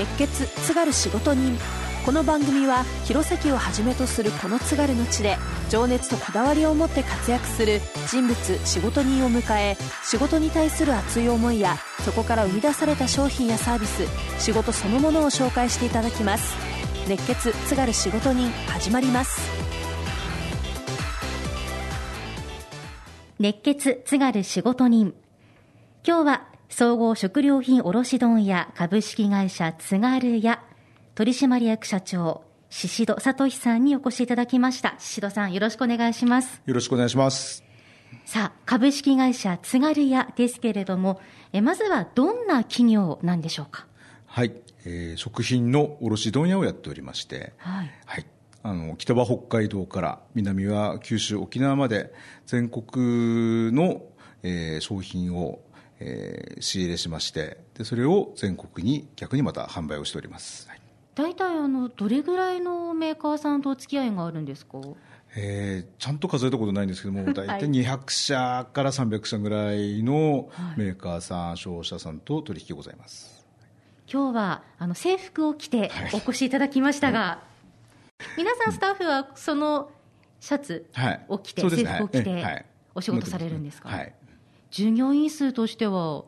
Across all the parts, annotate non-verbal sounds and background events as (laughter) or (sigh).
熱血津軽仕事人。この番組は弘前をはじめとするこの津軽の地で情熱とこだわりを持って活躍する人物仕事人を迎え仕事に対する熱い思いやそこから生み出された商品やサービス仕事そのものを紹介していただきます。熱血津軽仕事人始まります。熱血津軽仕事人。今日は総合食料品卸問屋株式会社津軽屋取締役社長宍戸聡さんにお越しいただきました。宍戸さんよろしくお願いします。よろしくお願いします。さあ株式会社津軽屋ですけれどもえまずはどんな企業なんでしょうか？はい、えー、食品の卸問屋をやっておりまして、はい、はい、あの北は北海道から南は九州沖縄まで全国の、えー、商品をえー、仕入れしましてでそれを全国に逆にまた販売をしております、はい、大体あのどれぐらいのメーカーさんとお付き合いがあるんですか？えー、ちゃんと数えたことないんですけども、大体200社から300社ぐらいのメーカーさん、商社さんと取引ございます。今日はあの制服を着てお越しいただきましたが、はい、皆さんスタッフはそのシャツを着て、はい、制服を着てお仕事されるんですか、はい、従業員数としては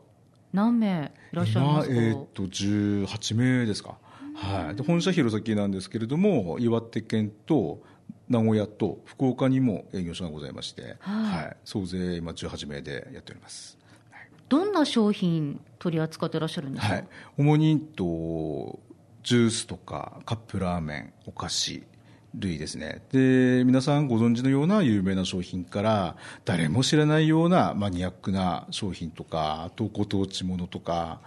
何名いらっしゃいますか？えー、っと18名ですか、はい、で本社弘前なんですけれども岩手県と名古屋と福岡にも営業所がございまして、はい、はい、総勢今18名でやっております、はい、どんな商品取り扱っていらっしゃるんですか、はい、主にとジュースとかカップラーメンお菓子類ですね。で皆さんご存知のような有名な商品から誰も知らないようなマニアックな商品とかあとご当地ものとか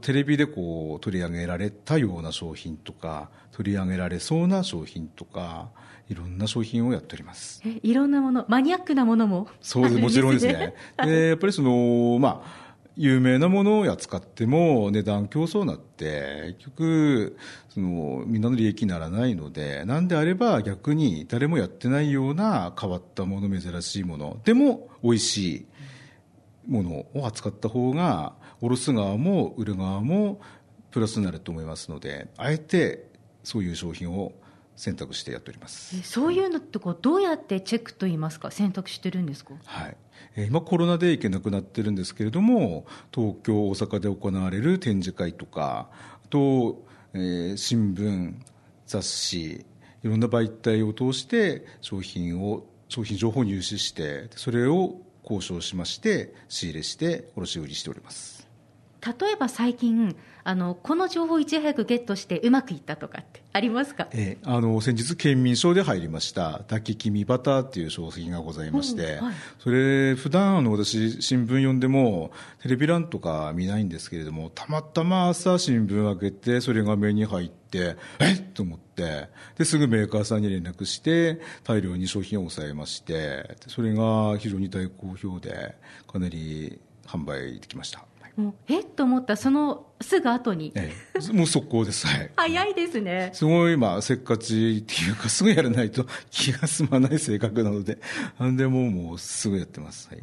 テレビでこう取り上げられたような商品とか取り上げられそうな商品とかいろんな商品をやっております。いろんなものマニアックなものもそうです。もちろんですね。(laughs) でやっぱりそのまあ有名なものを扱っても値段競争になって結局そのみんなの利益にならないのでなんであれば逆に誰もやってないような変わったもの珍しいものでも美味しいものを扱った方が卸す側も売る側もプラスになると思いますのであえてそういう商品を選択してやっております。そういうのってこうどうやってチェックといいますか？選択してるんですか、はい。今コロナで行けなくなってるんですけれども東京大阪で行われる展示会とかあと、えー、新聞雑誌いろんな媒体を通して商品を商品情報を入手してそれを交渉しまして仕入れして卸売りしております例えば最近あのこの情報をいち早くゲットしてうまくいったとかってありますか、えー、あの先日県民賞で入りました炊き黄身バターっていう商品がございまして、はい、それ普段あの私新聞読んでもテレビ欄とか見ないんですけれどもたまたま朝新聞開けてそれが目に入ってえっ？と思ってですぐメーカーさんに連絡して大量に商品を抑えましてそれが非常に大好評でかなり販売できましたもうえっと思ったそのすぐ後に、ええ、もう速攻です、はい、早いですね。すごい、まあ、せっかちっていうかすぐやらないと気が済まない性格なので。何でももうすぐやってます、はい。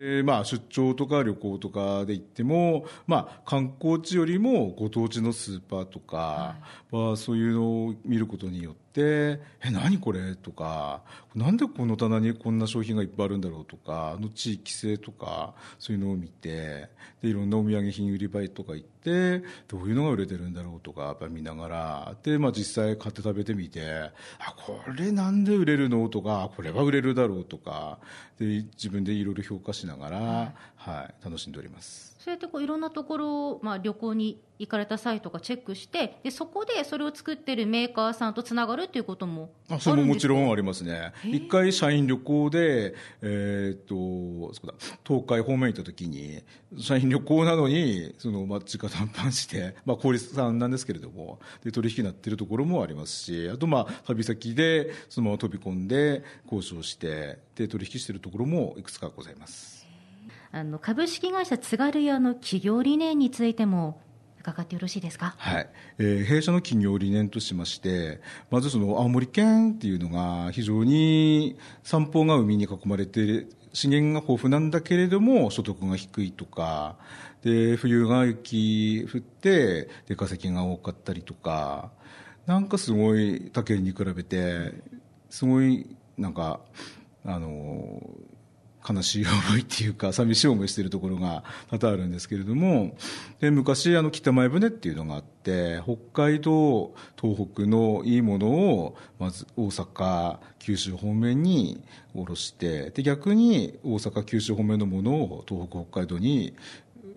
えー、まあ出張とか旅行とかで行っても、まあ、観光地よりもご当地のスーパーとかはそういうのを見ることによってって「え何これ?」とか「なんでこの棚にこんな商品がいっぱいあるんだろう?」とかあの地域性とかそういうのを見てでいろんなお土産品売り場とか行ってどういうのが売れてるんだろう？とかやっぱり見ながらで、まあ、実際買って食べてみて「あこれなんで売れるの?」とか「これは売れるだろう」とかで自分でいろいろ評価しながら、はい、はい、楽しんでおります。そうやってこういろんなところ、まあ、旅行に行かれた際とかチェックしてでそこでそれを作ってるメーカーさんとつながるっていうこともあそれももちろんありますね一回社員旅行で、えー、っとそうだ東海方面行った時に社員旅行なのにその、まあ、直談判して、まあ、小立さんなんですけれどもで取引になっているところもありますしあと、まあ、旅先でそのまま飛び込んで交渉してで取引しているところもいくつかございます。あの株式会社津軽屋の企業理念についても伺ってよろしいですか、はい。えー、弊社の企業理念としましてまずその青森県っていうのが非常に三方が海に囲まれて資源が豊富なんだけれども所得が低いとかで冬が雪降ってで化石が多かったりとかなんかすごい他県に比べてすごいなんかあの悲しい思いっていうか寂しい思いしているところが多々あるんですけれどもで昔あの北前船っていうのがあって北海道東北のいいものをまず大阪九州方面に下ろしてで逆に大阪九州方面のものを東北北海道に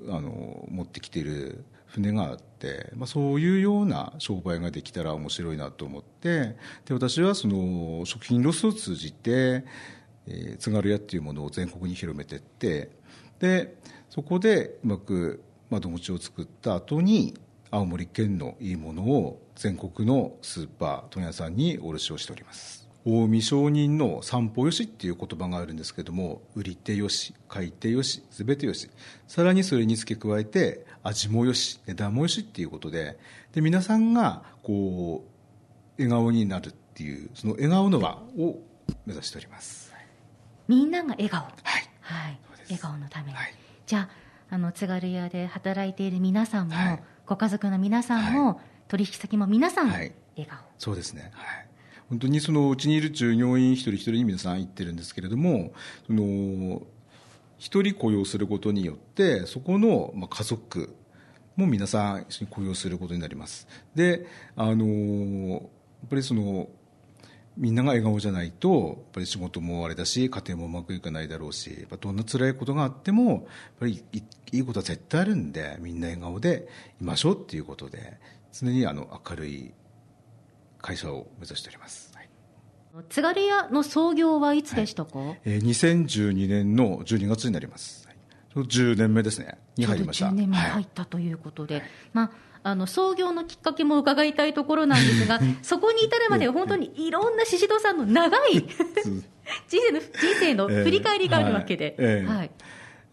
あの持ってきている船があって、まあ、そういうような商売ができたら面白いなと思ってで私はその食品ロスを通じてえー、津軽屋っていうものを全国に広めていってでそこでうまく窓口を作った後に青森県のいいものを全国のスーパー問屋さんに卸をしております。近江商人の散歩よしっていう言葉があるんですけども売り手よし買い手よし全てよし。さらにそれに付け加えて味もよし値段もよしっていうことでで皆さんがこう笑顔になるっていうその笑顔の輪を目指しております。みんなが笑顔、はい。はい、笑顔のために、はい、じゃああの津軽屋で働いている皆さんも、はい、ご家族の皆さんも、はい、取引先も皆さん、笑顔。そうですね、はい、本当にそのうちにいる従業員一人一人に皆さん言ってるんですけれどもその一人雇用することによってそこの、まあ、家族も皆さん一緒に雇用することになります。であのやっぱりそのみんなが笑顔じゃないとやっぱり仕事もあれだし家庭もうまくいかないだろうしやっぱどんな辛いことがあってもやっぱりいいことは絶対あるんでみんな笑顔でいましょうっていうことで常にあの明るい会社を目指しております。津軽屋の創業はいつでしたか、はい、えー、2012年の12月になります、はい、10年目ですね。に入りました。10年目に入ったということで、はい、まああの創業のきっかけも伺いたいところなんですが、(laughs) そこに至るまで本当にいろんな宍戸さんの長い (laughs) 人生の人生の振り返りがあるわけで。えー、はい、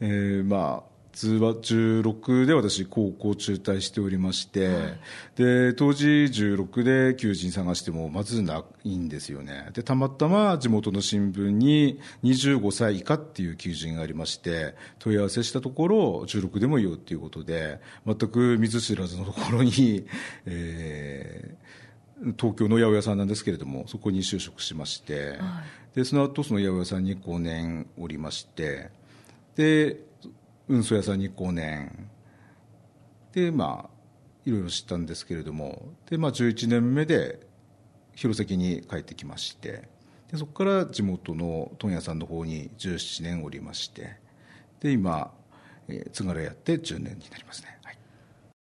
えー、まあ通は16で私高校中退しておりまして、はい、で当時16で求人探してもまずないんですよね。でたまたま地元の新聞に25歳以下っていう求人がありまして問い合わせしたところ16でもいいよっていうことで全く見ず知らずのところに、(laughs) えー、東京の八百屋さんなんですけれどもそこに就職しまして、はい、でその後その八百屋さんに5年おりまして。で運送屋さんに5年でまあいろいろ知ったんですけれども。で、まあ、11年目で弘前に帰ってきまして。でそこから地元の問屋さんの方に17年おりまして。で今、えー、津軽やって10年になりますね、はい、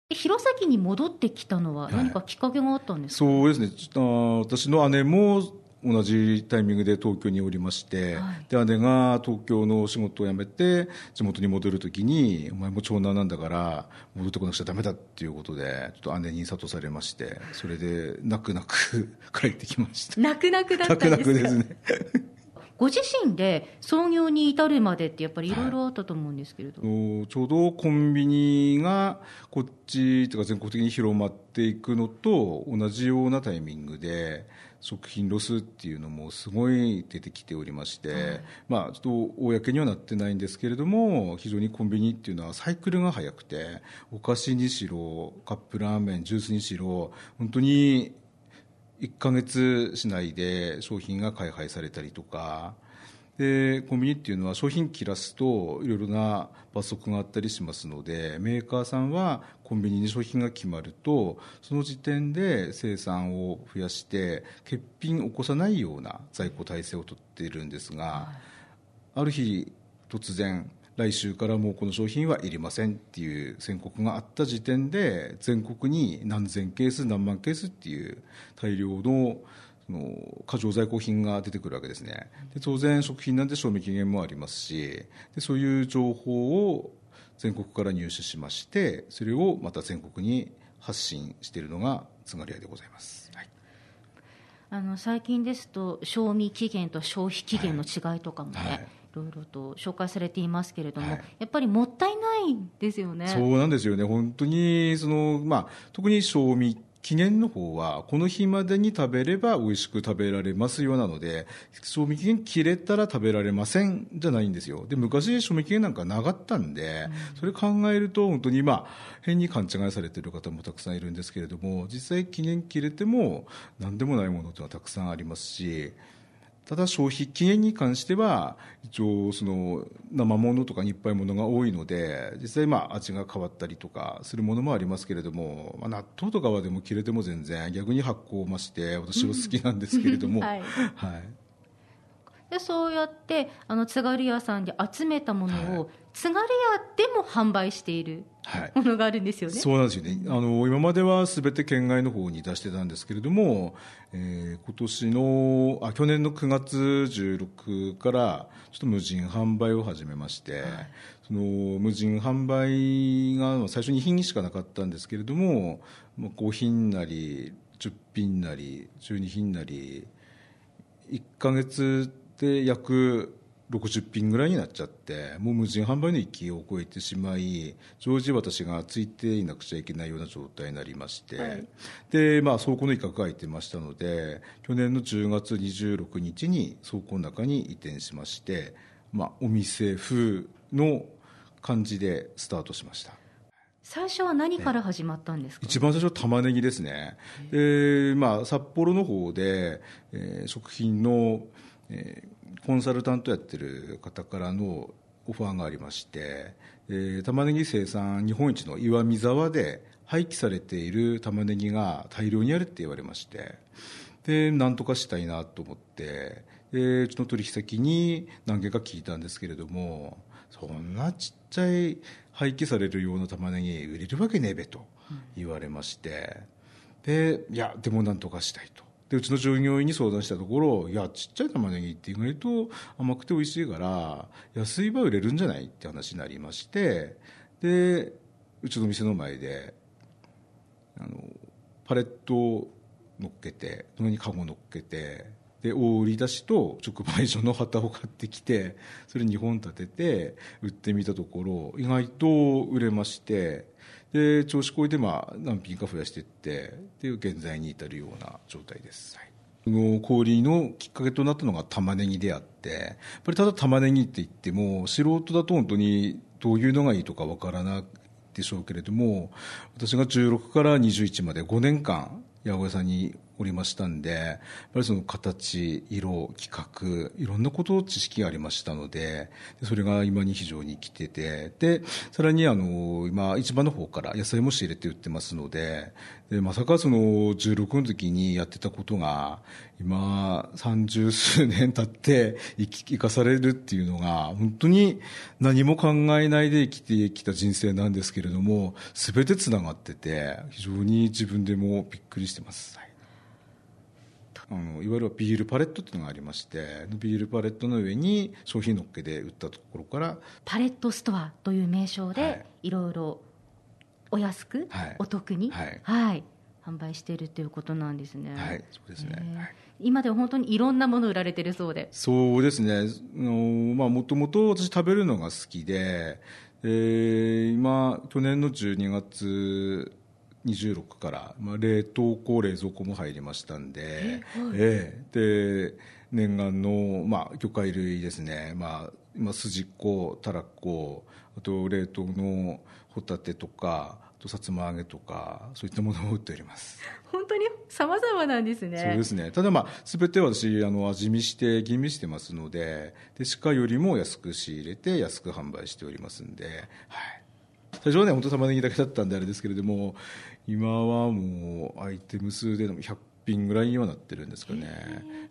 弘前に戻ってきたのは何かきっかけがあったんですか、はい、そうですね。あ私の姉も同じタイミングで東京におりまして、はい、で姉が東京の仕事を辞めて地元に戻るときにお前も長男なんだから戻ってこなくちゃだめだっていうことでちょっと姉に諭されましてそれで泣く泣く (laughs) 帰ってきました。泣く泣くだったんですか泣く泣くですね。(laughs) ご自身で創業に至るまでってやっぱりい。ろいろあったと思うんですけれど、はい、ちょうどコンビニがこっちとか全国的に広まっていくのと同じようなタイミングで食品ロスっていうのもすごい出てきておりまして、はい、まあ、ちょっと公にはなってないんですけれども非常にコンビニっていうのはサイクルが速くてお菓子にしろカップラーメンジュースにしろ本当に1か月しないで商品が開廃されたりとかでコンビニっていうのは商品切らすといろいろな罰則があったりしますのでメーカーさんはコンビニに商品が決まるとその時点で生産を増やして欠品を起こさないような在庫体制をとっているんですが、はい、ある日突然来週からもうこの商品はいりませんっていう宣告があった時点で全国に何千ケース何万ケースっていう大量のの過剰在庫品が出てくるわけですね。で当然食品なんで賞味期限もありますしでそういう情報を全国から入手しましてそれをまた全国に発信しているのがつがり屋でございます、はい、あの最近ですと賞味期限と消費期限の違いとかもね、はいはい。いろいろと紹介されていますけれども、はい、やっぱりもったいないですよね。そうなんですよね。本当にそのまあ特に賞味記念の方はこの日までに食べれば美味しく食べられますようなので賞味期限切れたら食べられませんじゃないんですよ。で昔賞味期限なんかなかったんで、うん、それ考えると本当に今変に勘違いされている方もたくさんいるんですけれども実際記念切れても何でもないものというのはたくさんありますしただ消費期限に関しては一応その生ものとか日配ものが多いので実際まあ味が変わったりとかするものもありますけれども、まあ、納豆とかはでも切れても全然逆に発酵を増して私は好きなんですけれども、はい、はい。でそうやってあの津軽屋さんで集めたものを、津軽屋でも販売しているものがあるんですよね、はい、そうなんですよね。あの今まではすべて県外の方に出してたんですけれども、えー、今年のあ去年の9月16からちょっと無人販売を始めまして、はい、その無人販売が最初2品しかなかったんですけれども5品なり10品なり12品なり1か月で約60品ぐらいになっちゃってもう無人販売の域を超えてしまい常時私がついていなくちゃいけないような状態になりまして、はい、でまあ、倉庫の一角が空いてましたので去年の10月26日に倉庫の中に移転しまして、まあ、お店風の感じでスタートしました。最初は何から始まったんですか、ね、一番最初玉ねぎですね。で、まあ、札幌の方で、えー、食品のえー、コンサルタントやってる方からのオファーがありまして、えー、玉ねぎ生産日本一の岩見沢で廃棄されている玉ねぎが大量にあるって言われましてで何とかしたいなと思ってでうちの取引先に何件か聞いたんですけれどもそんなちっちゃい廃棄されるような玉ねぎ売れるわけねえべと言われまして、でいやでも何とかしたいと。でうちの従業員に相談したところいやちっちゃい玉ねぎって意外と甘くて美味しいから安い場売れるんじゃないって話になりましてでうちの店の前であのパレットを乗っけてそのにカゴ乗っけてで大売り出しと直売所の旗を買ってきてそれ2本立てて売ってみたところ意外と売れましてで調子こいでまあ何品か増やしていってっていう現在に至るような状態です、はい、の氷のきっかけとなったのが玉ねぎであってやっぱりただ玉ねぎって言っても素人だと本当にどういうのがいいとかわからないでしょうけれども私が16から21まで5年間八百屋さんにおりましたんでやっぱりその形色企画いろんなことを知識がありましたのでそれが今に非常に生きててでさらにあの今市場の方から野菜も仕入れて売ってますのででまさかその16の時にやってたことが今三十数年経って生かされるっていうのが本当に何も考えないで生きてきた人生なんですけれども全てつながってて非常に自分でもびっくりしてます。あのいわゆるビールパレットっていうのがありましてビールパレットの上に商品のっけで売ったところからパレットストアという名称で、い、ろいろお安く、はい、お得に、はい、はい、販売しているということなんですね。はい、そうですね。はい、今では本当にいろんなもの売られてるそうで。そうですね。のまあもともと私食べるのが好きで、えー、今去年の12月26から、まあ、冷凍庫冷蔵庫も入りましたんで,、ええー、で念願の、まあ、魚介類ですね、まあ、今筋子たらこあと冷凍のホタテとかとさつま揚げとかそういったものを売っております。本当に？様々なんですね。そうですね。ただまあ全て私あの味見して吟味してますのでで鹿よりも安く仕入れて安く販売しておりますんではい。最初はね本当玉ねぎだけだったんであれですけれども今はもうアイテム数での100品ぐらいにはなってるんですかね、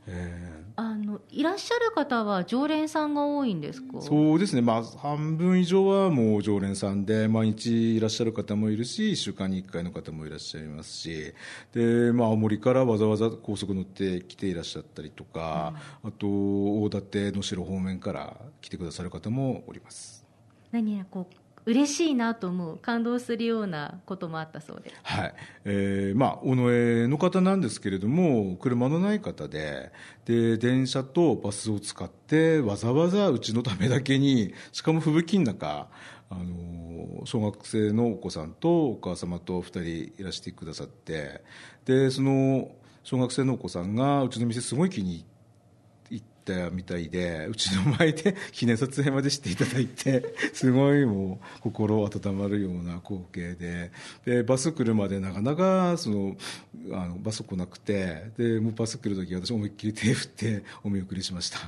えー、あのいらっしゃる方は常連さんが多いんですか？そうですね、まあ、半分以上はもう常連さんで毎日いらっしゃる方もいるし1週間に1回の方もいらっしゃいますし。で、まあ、青森からわざわざ高速乗って来ていらっしゃったりとか、うん、あと大館能代方面から来てくださる方もおります。何やこう嬉しいなと思う感動するようなこともあったそうで。すはい、えー、まあ尾上の方なんですけれども車のない方でで電車とバスを使ってわざわざうちのためだけにしかも吹雪の中あの小学生のお子さんとお母様と2人いらしてくださってでその小学生のお子さんがうちの店すごい気に入ってたみたいでうちの前で記念撮影までしていただいてすごいもう心温まるような光景で。でバス来るまでなかなかそのあのバス来なくてでもうバス来る時私思いっきり手振ってお見送りしました。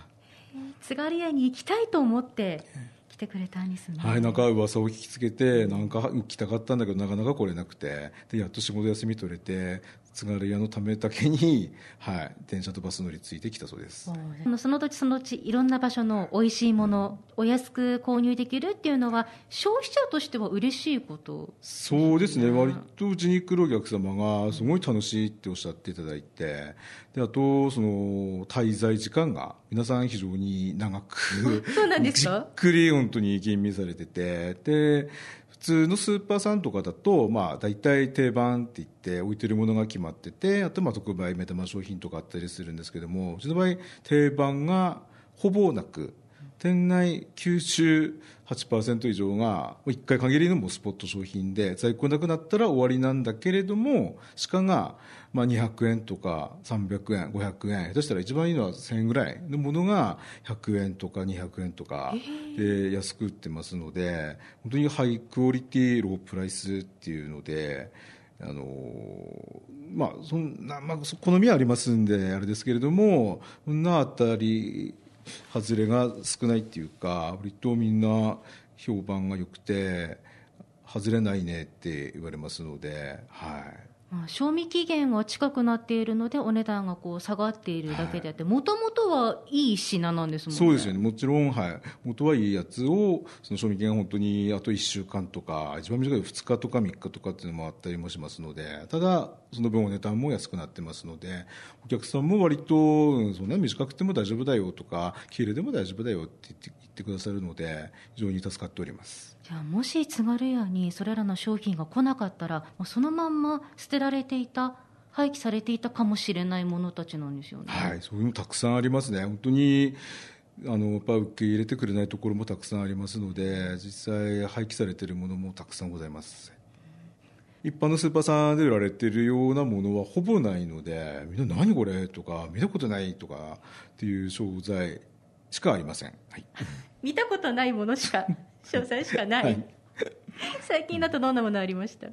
津軽屋に行きたいと思って来てくれたんですね。はいなんか噂を聞きつけてなんか来たかったんだけどなかなか来れなくて。でやっと仕事休み取れて津軽屋のためだけに、(laughs) はい、電車とバス乗り継いできたそうです。その土地その土地いろんな場所の美味しいもの、お安く購入できるっていうのは消費者としては嬉しいこと？そうですね。割とうちに来るお客様がすごい楽しいっておっしゃっていただいてであとその滞在時間が皆さん非常に長くそうなんですか？じっくり本当に吟味されててで通のスーパーさんとかだと、まあ、大体定番って言って置いてるものが決まっててあとまあ特売目玉商品とかあったりするんですけどもうちの場合定番がほぼなく店内98%以上が1回限りのもスポット商品で在庫なくなったら終わりなんだけれども鹿がまあ200円とか300円500円下手したら一番いいのは1000円ぐらいのものが100円とか200円とかで安く売ってますので本当にハイクオリティロープライスっていうので。あのまあそんなまあ、好みはありますんであれですけれどもそんなあたり外れが少ないっていうか割とみんな評判が良くて外れないねって言われますので、はい、賞味期限が近くなっているのでお値段がこう下がっているだけであってもともとはいい品なんですもんね。そうですよね。もちろん、はい、元はいいやつをその賞味期限が本当にあと1週間とか一番短い2日とか3日とかっていうのもあったりもしますのでただその分お値段も安くなってますのでお客さんも割とそんな短くても大丈夫だよとか黄色でも大丈夫だよって言ってくださるので非常に助かっておりますじゃあもし津軽屋にそれらの商品が来なかったらそのまんま捨てられていた廃棄されていたかもしれないものたちなんですよね。はい、そういうのたくさんありますね。本当にあのやっぱ受け入れてくれないところもたくさんありますので実際廃棄されているものもたくさんございます。一般のスーパーさんで売られているようなものはほぼないのでみんな何これとか見たことないとかっていう商材しかありません、はい、(laughs) 見たことないものしか詳細しかない、はい、最近だとどんなものありました？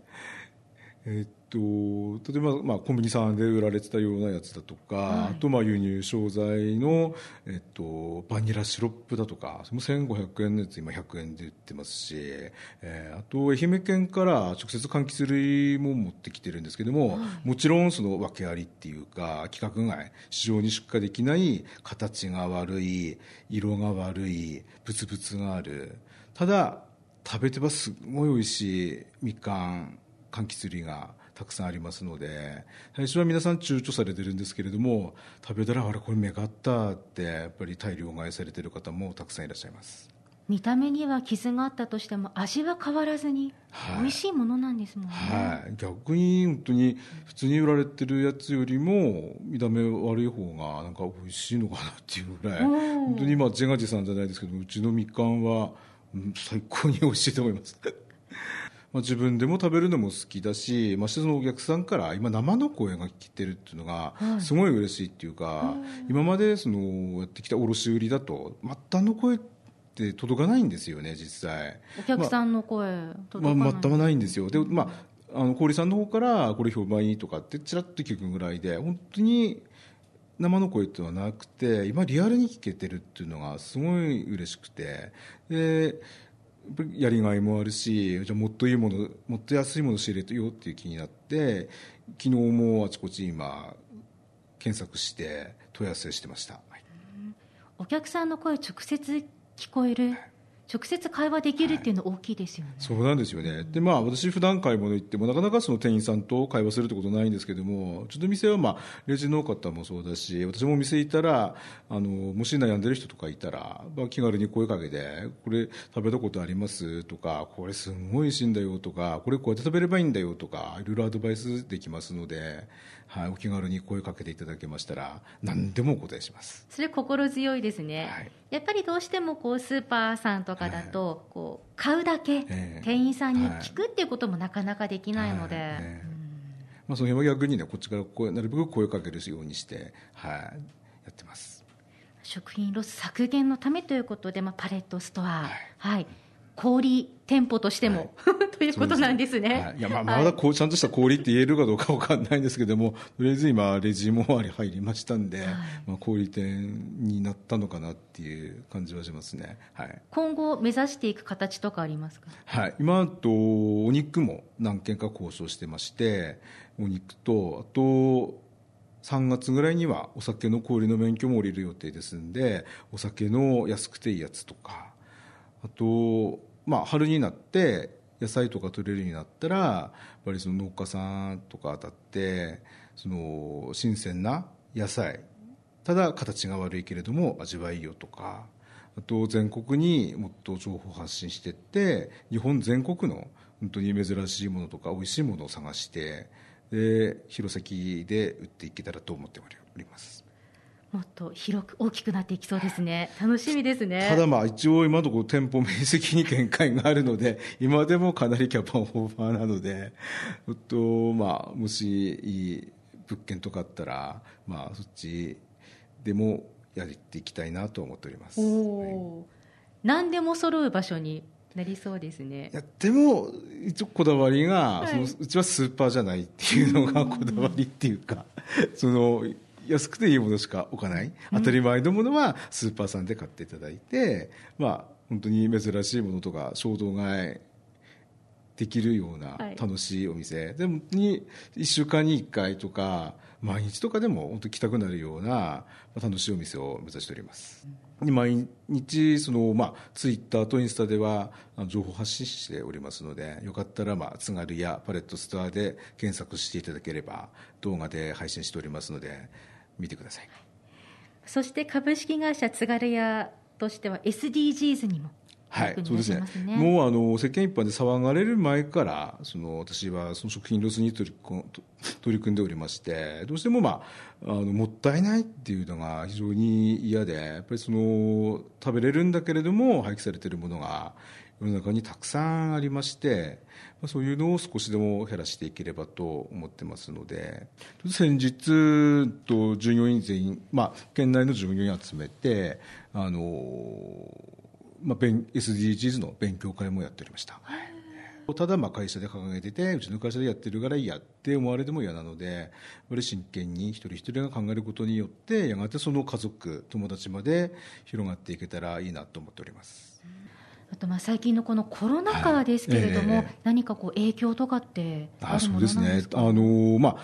えっと例えば、まあ、コンビニさんで売られてたようなやつだとか、はい、あとまあ輸入商材の、えっと、バニラシロップだとかそれも1500円のやつ今100円で売ってますし、えー、あと愛媛県から直接柑橘類も持ってきてるんですけども、はい、もちろんその訳ありっていうか規格外市場に出荷できない形が悪い色が悪いブツブツがあるただ食べてばす。ごい美味しいみかん柑橘類がたくさんありますので最初は皆さん躊躇されてるんですけれども食べたらあれこれ目があったってやっぱり大量買いされてる方もたくさんいらっしゃいます。見た目には傷があったとしても味は変わらずに美味しいものなんですもんね、はい、逆に本当に普通に売られてるやつよりも見た目悪い方がなんか美味しいのかなっていうぐらい本当に今ジェガジさんじゃないですけどうちのみかんは最高に美味しいと思います。(laughs) まあ、自分でも食べるのも好きだし、ましてそのお客さんから今生の声が聞けてるっていうのがすごい嬉しいっていうか、はい、今までそのやってきた卸売だと末端の声って届かないんですよね実際。お客さんの声、まあ、届かない、まあ、末端はないんですよで、まあ、あの氷さんの方からこれ評判いいとかってちらっと聞くぐらいで本当に生の声っていうのはなくて今リアルに聞けてるっていうのがすごい嬉しくてでやりがいもあるしじゃもっといいものもっと安いもの仕入れてよっていう気になって昨日もあちこち今検索して問い合わせしてました、はい、お客さんの声直接聞こえる、直接会話できるっていうの大きいですよね、はい、そうなんですよね。でまあ私普段買い物行ってもなかなかその店員さんと会話するってことないんですけどもちょっと店はまあレジの方もそうだし私もお店行ったらあのもし悩んでる人とかいたら、まあ、気軽に声かけてこれ食べたことあります？とかこれすごい美味しいんだよとかこれこうやって食べればいいんだよとかいろいろアドバイスできますので、はい、お気軽に声かけていただけましたら何でもお答えします。それ心強いですね、はい。やっぱりどうしてもこうスーパーさんとかだとこう買うだけ店員さんに聞くっていうこともなかなかできないので、まあ、その辺は逆にねこっちから声なるべく声をかけるようにして、はい、やってます。食品ロス削減のためということで、まあ、パレットストア、はい、はい小売店舗としても、はい、(laughs) ということなんですね。はい、いやまあまだこうちゃんとした小売って言えるかどうかわかんないんですけども、とりあえず今レジもあり入りましたんで、はい、まあ小売店になったのかなっていう感じはしますね。はい。今後目指していく形とかありますか？はい。今とお肉も何件か交渉してまして、お肉とあと3月ぐらいにはお酒の氷の免許も降りる予定ですんで、お酒の安くていいやつとか、あとまあ、春になって野菜とか取れるようになったらやっぱりその農家さんとか当たってその新鮮な野菜ただ形が悪いけれども味はいいよとかあと全国にもっと情報発信していって日本全国の本当に珍しいものとか美味しいものを探してで弘前で売っていけたらと思っております。もっと広く大きくなっていきそうですね、楽しみですね。ただ、まあ一応、今のところ店舗面積に限界があるので、(laughs) 今でもかなりキャパオーバーなので、とまあ、もしいい物件とかあったら、まあ、そっちでもやっていきたいなと思っております。はい、何でも揃う場所になりそうですね。いやでも一応こだわりが、はい、そのうちはスーパーじゃないっていうのがこだわりっていうか、その安くていいものしか置かない、当たり前のものはスーパーさんで買っていただいて、まあ、本当に珍しいものとか衝動買いできるような楽しいお店、はい、でもに1週間に1回とか毎日とかでも本当来たくなるような楽しいお店を目指しております。毎日その、まあ、ツイッターとインスタでは情報発信しておりますのでよかったら、まあ、津軽やパレットストアで検索していただければ動画で配信しておりますので見てくださいそして株式会社津軽屋としては SDGs にもはい、そうですね。もうあの世間一般で騒がれる前からその私はその食品ロスに取り (laughs) 取り組んでおりましてどうしてもまああのもったいないっていうのが非常に嫌でやっぱりその食べれるんだけれども廃棄されているものが世の中にたくさんありましてそういうのを少しでも減らしていければと思ってますので先日と従業員全員、まあ、県内の従業員集めてあの、まあ、SDGs の勉強会もやっておりました。ただまあ会社で掲げててうちの会社でやってるからいいやって思われても嫌なので真剣に一人一人が考えることによってやがてその家族友達まで広がっていけたらいいなと思っております。あとまあ最近のこのコロナ禍ですけれども、はい。えー、何かこう影響とかってあるものなんですか？あそうですね。あの、まあ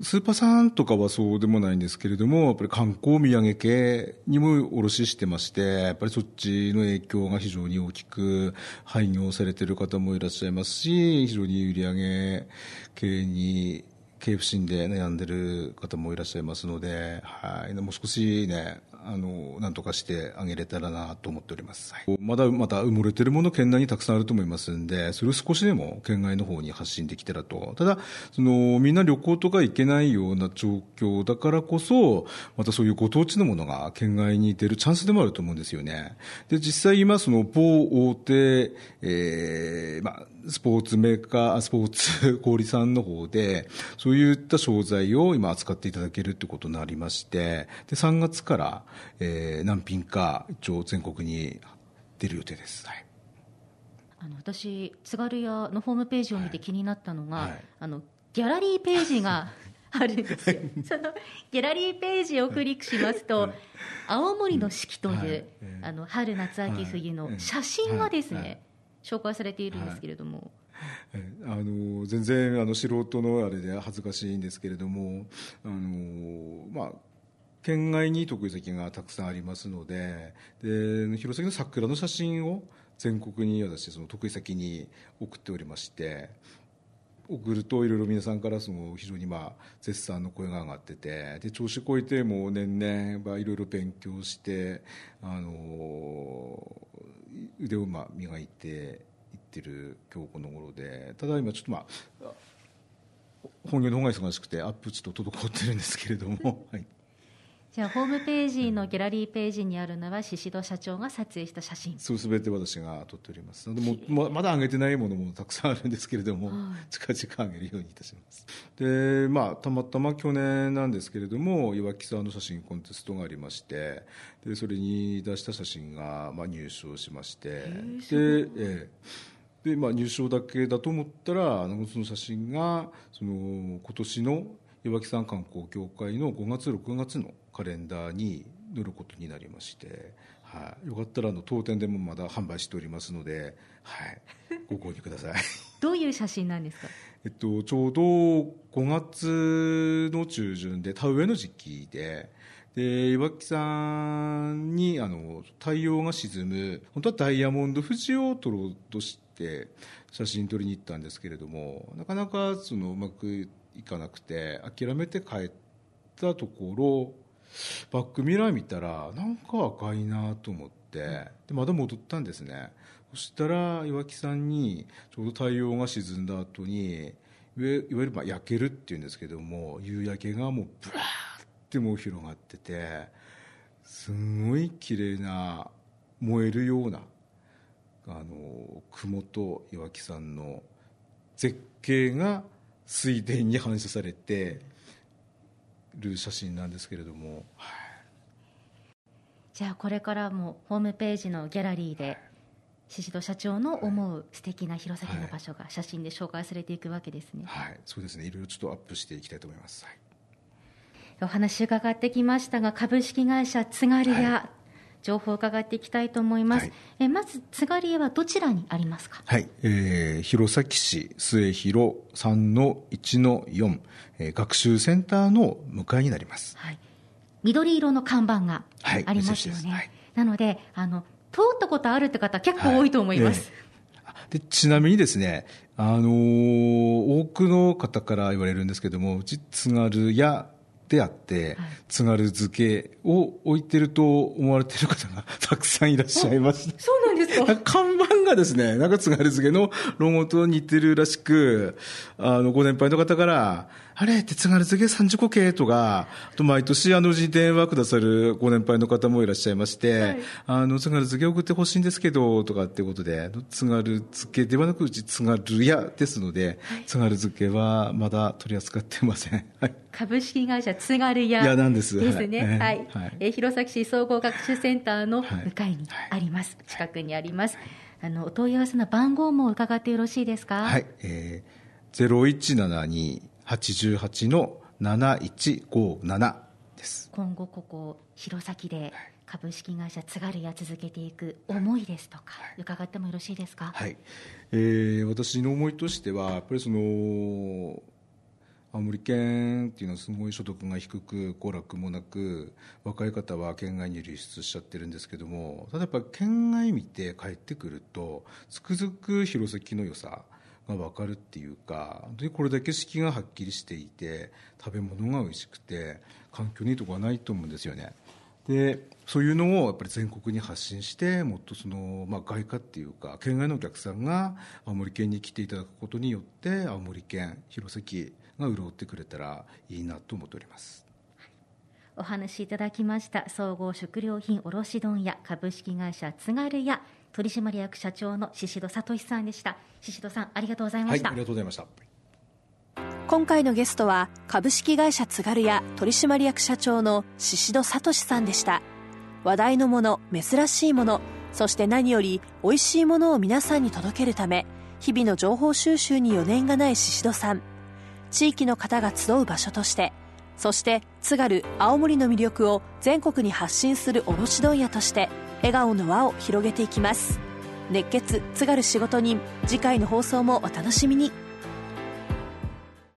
スーパーさんとかはそうでもないんですけれども、やっぱり観光土産系にも卸してまして、やっぱりそっちの影響が非常に大きく、廃業されている方もいらっしゃいますし、非常に売上系に経営不振で悩んでる方もいらっしゃいますので、はい、もう少しね、あの、なんとかしてあげれたらなと思っております。はい、まだまた埋もれてるもの県内にたくさんあると思いますんで、それを少しでも県外の方に発信できたらと。ただ、その、みんな旅行とか行けないような状況だからこそ、またそういうご当地のものが県外に出るチャンスでもあると思うんですよね。で、実際今、その、某大手、えー、まあ、スポーツメーカー、(laughs) スポーツ小売さんの方で、そういった商材を今扱っていただけるということになりまして、で、3月から、えー、何品か一応全国に出る予定です。はい。あの私津軽屋のホームページを見て気になったのが、はい。はい、あのギャラリーページが (laughs) あるんですよ。そのギャラリーページをクリックしますと、青森の四季という、はい、あの春夏秋冬の写真がですね、紹介されているんですけれども。あの全然あの素人のあれで恥ずかしいんですけれどもあの、まあ、県外に得意先がたくさんありますのでで弘前の桜の写真を全国に私その得意先に送っておりまして送るといろいろ皆さんからその非常にまあ絶賛の声が上がっててで調子こいてもう年々いろいろ勉強してあの腕をまあ磨いていってる今日この頃でただ今ちょっとまあ本業の方が忙しくてアップちょっと滞ってるんですけれども、(laughs) はい、じゃあホームページのギャラリーページにあるのは宍戸社長が撮影した写真。そうすべて私が撮っております。のでもまだ上げてないものもたくさんあるんですけれども、はい、近々上げるようにいたします。でまあたまたま去年なんですけれども岩木沢の写真コンテストがありましてでそれに出した写真が、まあ、入賞しましてで、ええ。でまあ、入賞だけだと思ったらあのその写真がその今年の岩木山観光協会の5月6月のカレンダーに塗ることになりまして、はい、よかったらあの当店でもまだ販売しておりますので、はい、(laughs) ご購入ください。どういう写真なんですか、えっと、ちょうど5月の中旬で田植えの時期でで岩木山にあの太陽が沈む本当はダイヤモンド富士を撮ろうとして写真撮りに行ったんですけれどもなかなかそのうまくいかなくて諦めて帰ったところバックミラー見たらなんか赤いなと思ってでまた戻ったんですね。そしたら岩木山にちょうど太陽が沈んだ後にいわゆるあま焼けるっていうんですけども夕焼けがもうブラーってもう広がっててすごい綺麗な燃えるようなあの雲と岩木山の絶景が水田に反射されてる写真なんですけれども、はい、じゃあこれからもホームページのギャラリーで宍戸社長の思う素敵な弘前の場所が写真で紹介されていくわけですね。はい、そうですね。いろいろちょっとアップしていきたいと思います。はい、お話伺ってきましたが、株式会社津軽屋、はい、情報を伺っていきたいと思います。はい、えまず津軽屋はどちらにありますか？はい、えー、弘前市末広三の一の四、えー、学習センターの向かいになります。はい。緑色の看板がありますよね。はい、なのであの通ったことあるって方結構多いと思います。はい、でちなみにですね、あのー、多くの方から言われるんですけども、うち津軽屋であって、津軽漬けを置いてると思われてる方が (laughs) たくさんいらっしゃいました。そうなんですか？看板がですね、なんか津軽漬けのロゴと似てるらしく、あの、ご年配の方から、あれって津軽漬け30個系とか、あと毎年あのうちに電話くださるご年配の方もいらっしゃいまして、はい、あの、津軽漬け送ってほしいんですけど、とかってことで、津軽漬けではなくうち津軽屋ですので、はい、津軽漬けはまだ取り扱ってません。はい、株式会社津軽屋屋なんです。ですね。はい。はい、え弘前市総合学習センターの向かいにあります。近くにあります。あの、お問い合わせの番号も伺ってよろしいですか？はい。えー、0172 88の7157です。今後ここ弘前で株式会社津軽屋続けていく思いですとか、伺ってもよろしいですか？はい。えー、私の思いとしてはやっぱりその青森県っていうのはすごい所得が低く娯楽もなく若い方は県外に流出しちゃってるんですけどもただやっぱ県外見て帰ってくるとつくづく弘前の良さが分かるっていうか本当にこれだけ四季がはっきりしていて食べ物が美味しくて環境にいいとこはないと思うんですよね。でそういうのをやっぱり全国に発信してもっとその、まあ、外貨っていうか県外のお客さんが青森県に来ていただくことによって青森県弘前が潤ってくれたらいいなと思っております。お話しいただきました総合食料品卸問屋株式会社津軽屋取締役社長の宍戸聡さんでした。宍戸さんありがとうございました、はい、ありがとうございました今回のゲストは株式会社津軽屋取締役社長の宍戸聡さんでした。話題のもの珍しいものそして何より美味しいものを皆さんに届けるため日々の情報収集に余念がない宍戸さん。地域の方が集う場所としてそして津軽青森の魅力を全国に発信する卸問屋として笑顔の輪を広げていきます。熱血津軽仕事人次回の放送もお楽しみに。